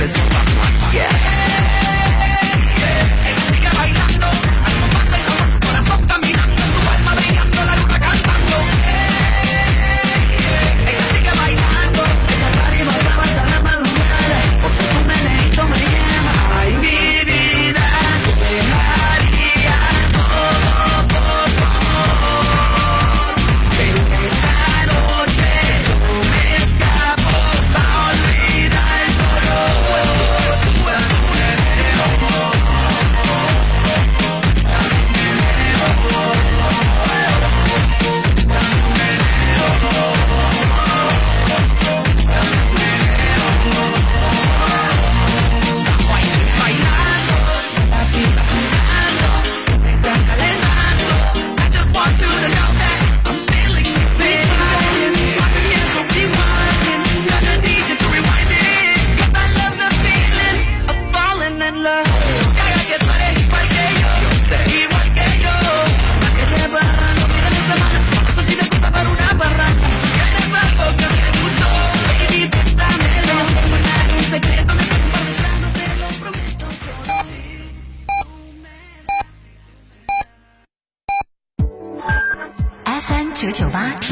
Yeah.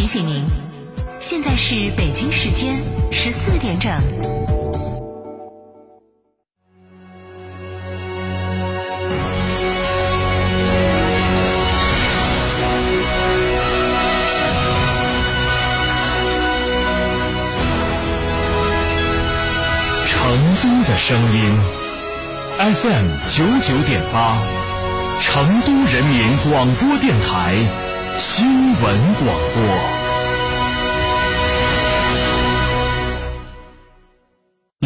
醒您，现在是北京时间十四点整。成都的声音，FM 九九点八，成都人民广播电台新闻广播。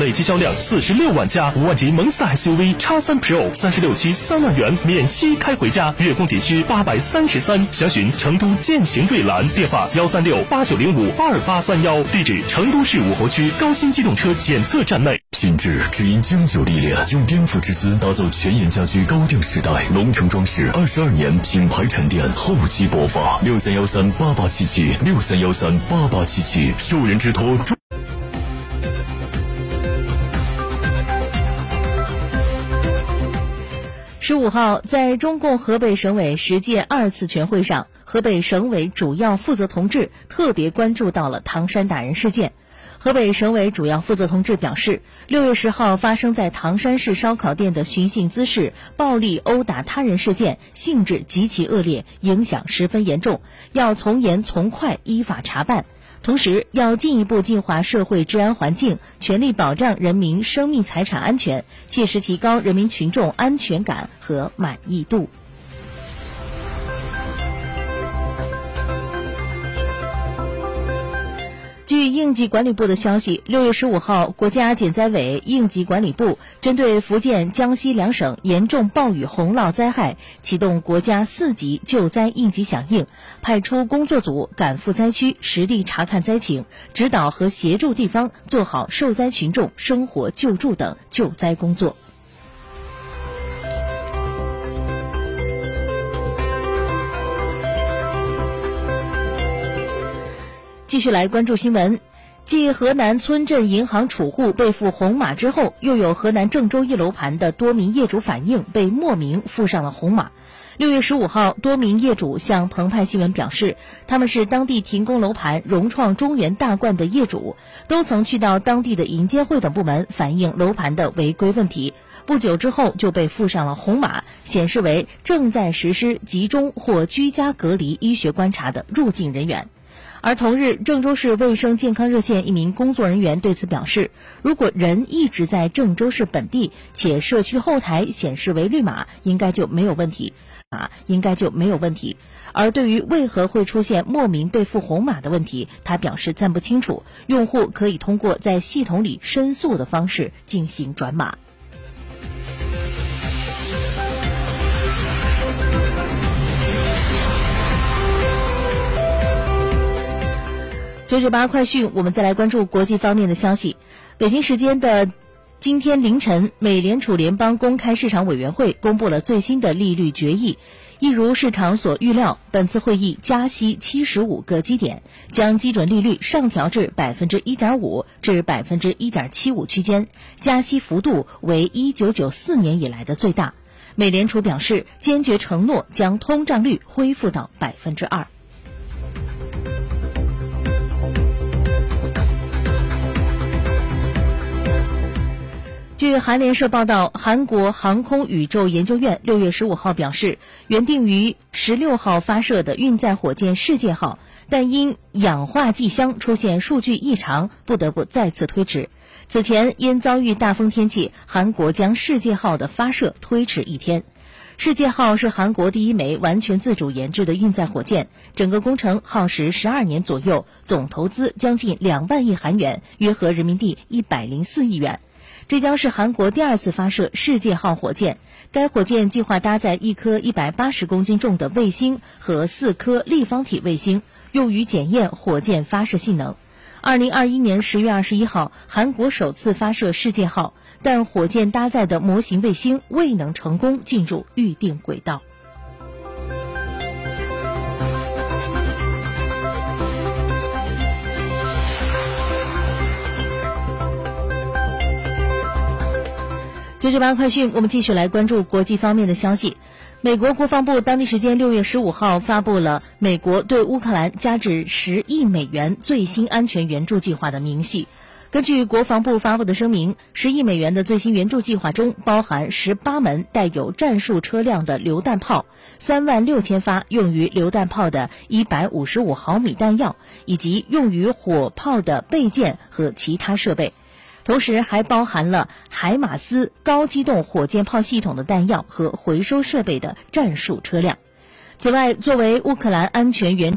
累计销量四十六万加，五万级蒙斯 SUV x 三 Pro 三十六期三万元免息开回家，月供仅需八百三十三。详询成都践行瑞兰，电话幺三六八九零五二八三幺，地址成都市武侯区高新机动车检测站内。品质只因经久历练，用颠覆之姿打造全岩家居高定时代。龙城装饰二十二年品牌沉淀，厚积薄发。六三幺三八八七七，六三幺三八八七七，受人之托。十五号，在中共河北省委十届二次全会上，河北省委主要负责同志特别关注到了唐山打人事件。河北省委主要负责同志表示，六月十号发生在唐山市烧烤店的寻衅滋事、暴力殴打他人事件，性质极其恶劣，影响十分严重，要从严从快依法查办。同时，要进一步净化社会治安环境，全力保障人民生命财产安全，切实提高人民群众安全感和满意度。据应急管理部的消息，六月十五号，国家减灾委应急管理部针对福建、江西两省严重暴雨洪涝灾害，启动国家四级救灾应急响应，派出工作组赶赴灾区，实地查看灾情，指导和协助地方做好受灾群众生活救助等救灾工作。继续来关注新闻。继河南村镇银行储户被付红码之后，又有河南郑州一楼盘的多名业主反映被莫名附上了红码。六月十五号，多名业主向澎湃新闻表示，他们是当地停工楼盘融创中原大冠的业主，都曾去到当地的银监会等部门反映楼盘的违规问题。不久之后就被附上了红码，显示为正在实施集中或居家隔离医学观察的入境人员。而同日，郑州市卫生健康热线一名工作人员对此表示，如果人一直在郑州市本地，且社区后台显示为绿码，应该就没有问题，啊，应该就没有问题。而对于为何会出现莫名被附红码的问题，他表示暂不清楚，用户可以通过在系统里申诉的方式进行转码。九九八快讯，我们再来关注国际方面的消息。北京时间的今天凌晨，美联储联邦公开市场委员会公布了最新的利率决议，一如市场所预料，本次会议加息七十五个基点，将基准利率上调至百分之一点五至百分之一点七五区间，加息幅度为一九九四年以来的最大。美联储表示，坚决承诺将通胀率恢复到百分之二。据韩联社报道，韩国航空宇宙研究院六月十五号表示，原定于十六号发射的运载火箭“世界号”，但因氧化剂箱出现数据异常，不得不再次推迟。此前因遭遇大风天气，韩国将“世界号”的发射推迟一天。“世界号”是韩国第一枚完全自主研制的运载火箭，整个工程耗时十二年左右，总投资将近两万亿韩元，约合人民币一百零四亿元。这将是韩国第二次发射“世界号”火箭。该火箭计划搭载一颗一百八十公斤重的卫星和四颗立方体卫星，用于检验火箭发射性能。二零二一年十月二十一号，韩国首次发射“世界号”，但火箭搭载的模型卫星未能成功进入预定轨道。九九八快讯，我们继续来关注国际方面的消息。美国国防部当地时间六月十五号发布了美国对乌克兰加至十亿美元最新安全援助计划的明细。根据国防部发布的声明，十亿美元的最新援助计划中包含十八门带有战术车辆的榴弹炮、三万六千发用于榴弹炮的一百五十五毫米弹药，以及用于火炮的备件和其他设备。同时还包含了海马斯高机动火箭炮系统的弹药和回收设备的战术车辆。此外，作为乌克兰安全员。